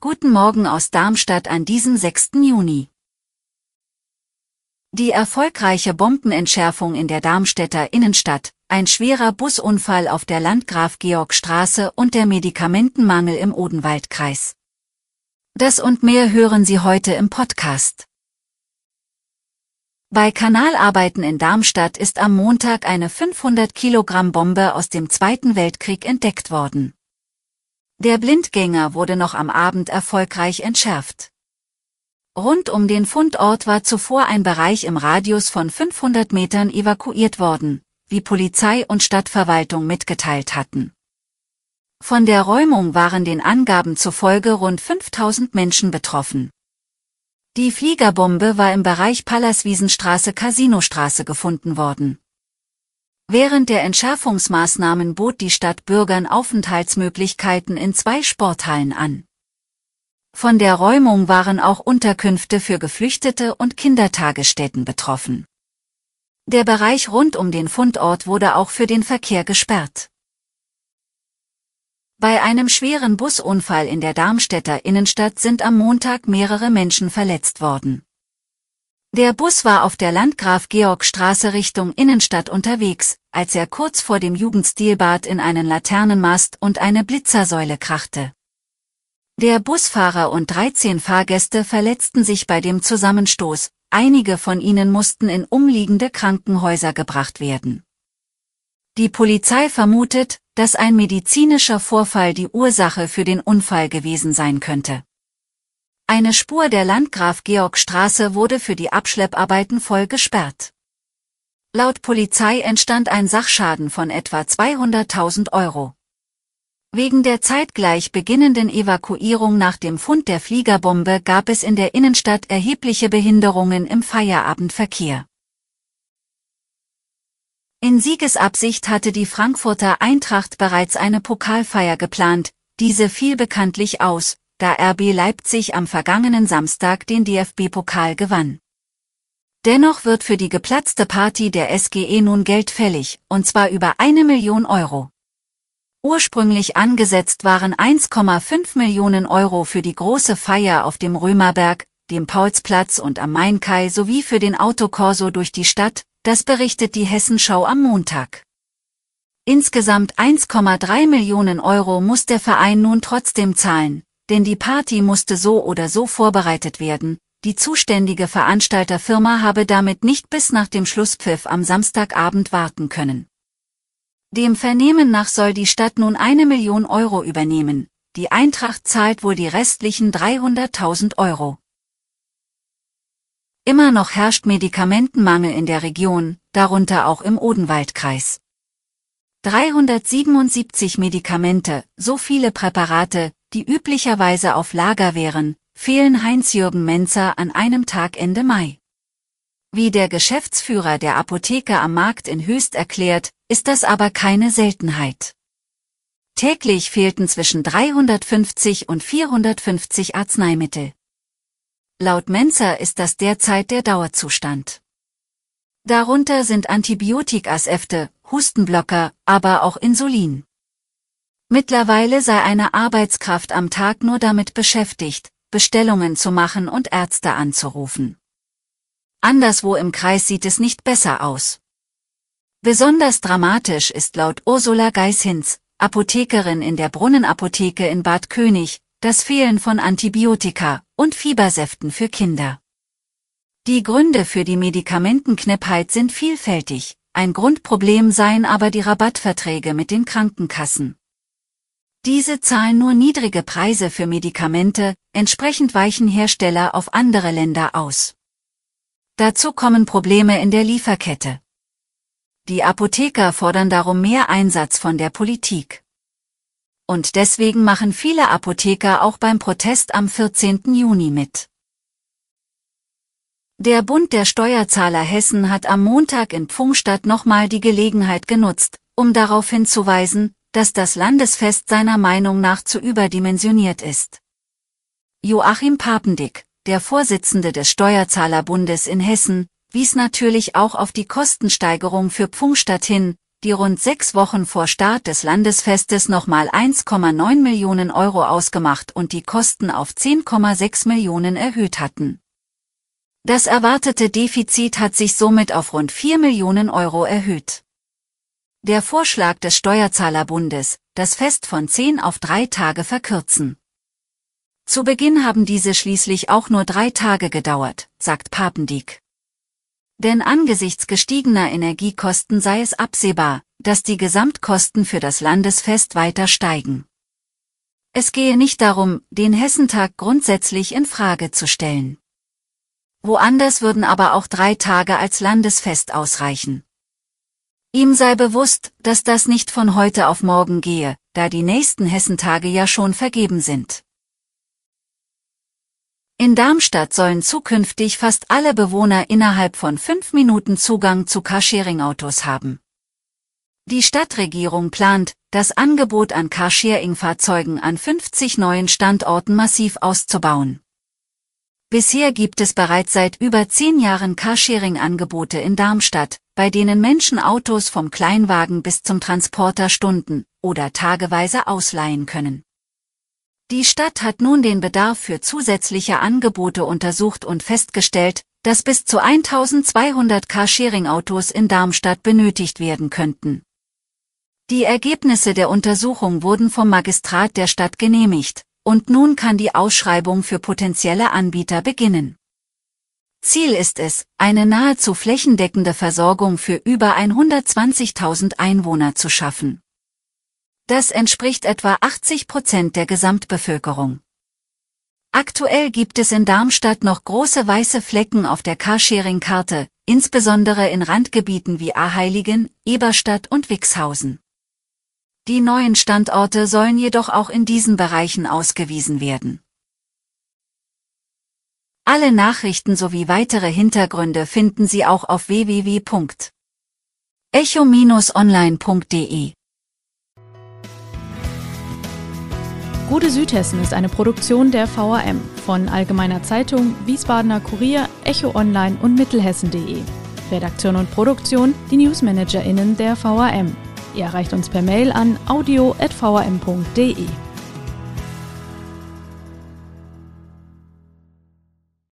Guten Morgen aus Darmstadt an diesem 6. Juni. Die erfolgreiche Bombenentschärfung in der Darmstädter Innenstadt, ein schwerer Busunfall auf der Landgraf-Georg-Straße und der Medikamentenmangel im Odenwaldkreis. Das und mehr hören Sie heute im Podcast. Bei Kanalarbeiten in Darmstadt ist am Montag eine 500 Kilogramm Bombe aus dem Zweiten Weltkrieg entdeckt worden. Der Blindgänger wurde noch am Abend erfolgreich entschärft. Rund um den Fundort war zuvor ein Bereich im Radius von 500 Metern evakuiert worden, wie Polizei und Stadtverwaltung mitgeteilt hatten. Von der Räumung waren den Angaben zufolge rund 5000 Menschen betroffen. Die Fliegerbombe war im Bereich Pallaswiesenstraße Casinostraße gefunden worden. Während der Entschärfungsmaßnahmen bot die Stadt Bürgern Aufenthaltsmöglichkeiten in zwei Sporthallen an. Von der Räumung waren auch Unterkünfte für Geflüchtete und Kindertagesstätten betroffen. Der Bereich rund um den Fundort wurde auch für den Verkehr gesperrt. Bei einem schweren Busunfall in der Darmstädter Innenstadt sind am Montag mehrere Menschen verletzt worden. Der Bus war auf der Landgraf-Georg-Straße Richtung Innenstadt unterwegs, als er kurz vor dem Jugendstilbad in einen Laternenmast und eine Blitzersäule krachte. Der Busfahrer und 13 Fahrgäste verletzten sich bei dem Zusammenstoß, einige von ihnen mussten in umliegende Krankenhäuser gebracht werden. Die Polizei vermutet, dass ein medizinischer Vorfall die Ursache für den Unfall gewesen sein könnte. Eine Spur der Landgraf-Georg-Straße wurde für die Abschlepparbeiten voll gesperrt. Laut Polizei entstand ein Sachschaden von etwa 200.000 Euro. Wegen der zeitgleich beginnenden Evakuierung nach dem Fund der Fliegerbombe gab es in der Innenstadt erhebliche Behinderungen im Feierabendverkehr. In Siegesabsicht hatte die Frankfurter Eintracht bereits eine Pokalfeier geplant, diese fiel bekanntlich aus, da RB Leipzig am vergangenen Samstag den DFB-Pokal gewann. Dennoch wird für die geplatzte Party der SGE nun Geld fällig, und zwar über eine Million Euro. Ursprünglich angesetzt waren 1,5 Millionen Euro für die große Feier auf dem Römerberg, dem Paulsplatz und am Mainkai sowie für den Autokorso durch die Stadt, das berichtet die Hessenschau am Montag. Insgesamt 1,3 Millionen Euro muss der Verein nun trotzdem zahlen, denn die Party musste so oder so vorbereitet werden, die zuständige Veranstalterfirma habe damit nicht bis nach dem Schlusspfiff am Samstagabend warten können. Dem Vernehmen nach soll die Stadt nun eine Million Euro übernehmen, die Eintracht zahlt wohl die restlichen 300.000 Euro. Immer noch herrscht Medikamentenmangel in der Region, darunter auch im Odenwaldkreis. 377 Medikamente, so viele Präparate, die üblicherweise auf Lager wären, fehlen Heinz-Jürgen Menzer an einem Tag Ende Mai. Wie der Geschäftsführer der Apotheke am Markt in Höchst erklärt, ist das aber keine Seltenheit. Täglich fehlten zwischen 350 und 450 Arzneimittel. Laut Menzer ist das derzeit der Dauerzustand. Darunter sind Antibiotikasefte, Hustenblocker, aber auch Insulin. Mittlerweile sei eine Arbeitskraft am Tag nur damit beschäftigt, Bestellungen zu machen und Ärzte anzurufen. Anderswo im Kreis sieht es nicht besser aus. Besonders dramatisch ist laut Ursula Geishinz, Apothekerin in der Brunnenapotheke in Bad König, das Fehlen von Antibiotika und Fiebersäften für Kinder. Die Gründe für die Medikamentenknappheit sind vielfältig, ein Grundproblem seien aber die Rabattverträge mit den Krankenkassen. Diese zahlen nur niedrige Preise für Medikamente, entsprechend weichen Hersteller auf andere Länder aus. Dazu kommen Probleme in der Lieferkette. Die Apotheker fordern darum mehr Einsatz von der Politik. Und deswegen machen viele Apotheker auch beim Protest am 14. Juni mit. Der Bund der Steuerzahler Hessen hat am Montag in Pfungstadt nochmal die Gelegenheit genutzt, um darauf hinzuweisen, dass das Landesfest seiner Meinung nach zu überdimensioniert ist. Joachim Papendick, der Vorsitzende des Steuerzahlerbundes in Hessen, wies natürlich auch auf die Kostensteigerung für Pfungstadt hin, die rund sechs Wochen vor Start des Landesfestes nochmal 1,9 Millionen Euro ausgemacht und die Kosten auf 10,6 Millionen erhöht hatten. Das erwartete Defizit hat sich somit auf rund 4 Millionen Euro erhöht. Der Vorschlag des Steuerzahlerbundes, das Fest von 10 auf drei Tage verkürzen. Zu Beginn haben diese schließlich auch nur drei Tage gedauert, sagt Papendieck. Denn angesichts gestiegener Energiekosten sei es absehbar, dass die Gesamtkosten für das Landesfest weiter steigen. Es gehe nicht darum, den Hessentag grundsätzlich in Frage zu stellen. Woanders würden aber auch drei Tage als Landesfest ausreichen. Ihm sei bewusst, dass das nicht von heute auf morgen gehe, da die nächsten Hessentage ja schon vergeben sind. In Darmstadt sollen zukünftig fast alle Bewohner innerhalb von fünf Minuten Zugang zu Carsharing-Autos haben. Die Stadtregierung plant, das Angebot an Carsharing-Fahrzeugen an 50 neuen Standorten massiv auszubauen. Bisher gibt es bereits seit über zehn Jahren Carsharing-Angebote in Darmstadt, bei denen Menschen Autos vom Kleinwagen bis zum Transporter stunden oder tageweise ausleihen können. Die Stadt hat nun den Bedarf für zusätzliche Angebote untersucht und festgestellt, dass bis zu 1200 Carsharing-Autos in Darmstadt benötigt werden könnten. Die Ergebnisse der Untersuchung wurden vom Magistrat der Stadt genehmigt, und nun kann die Ausschreibung für potenzielle Anbieter beginnen. Ziel ist es, eine nahezu flächendeckende Versorgung für über 120.000 Einwohner zu schaffen. Das entspricht etwa 80 Prozent der Gesamtbevölkerung. Aktuell gibt es in Darmstadt noch große weiße Flecken auf der Carsharing-Karte, insbesondere in Randgebieten wie Aheiligen, Eberstadt und Wixhausen. Die neuen Standorte sollen jedoch auch in diesen Bereichen ausgewiesen werden. Alle Nachrichten sowie weitere Hintergründe finden Sie auch auf www.echo-online.de. Gute Südhessen ist eine Produktion der VRM von Allgemeiner Zeitung, Wiesbadener Kurier, Echo Online und Mittelhessen.de. Redaktion und Produktion die NewsmanagerInnen der VRM. Ihr erreicht uns per Mail an audio.vrm.de.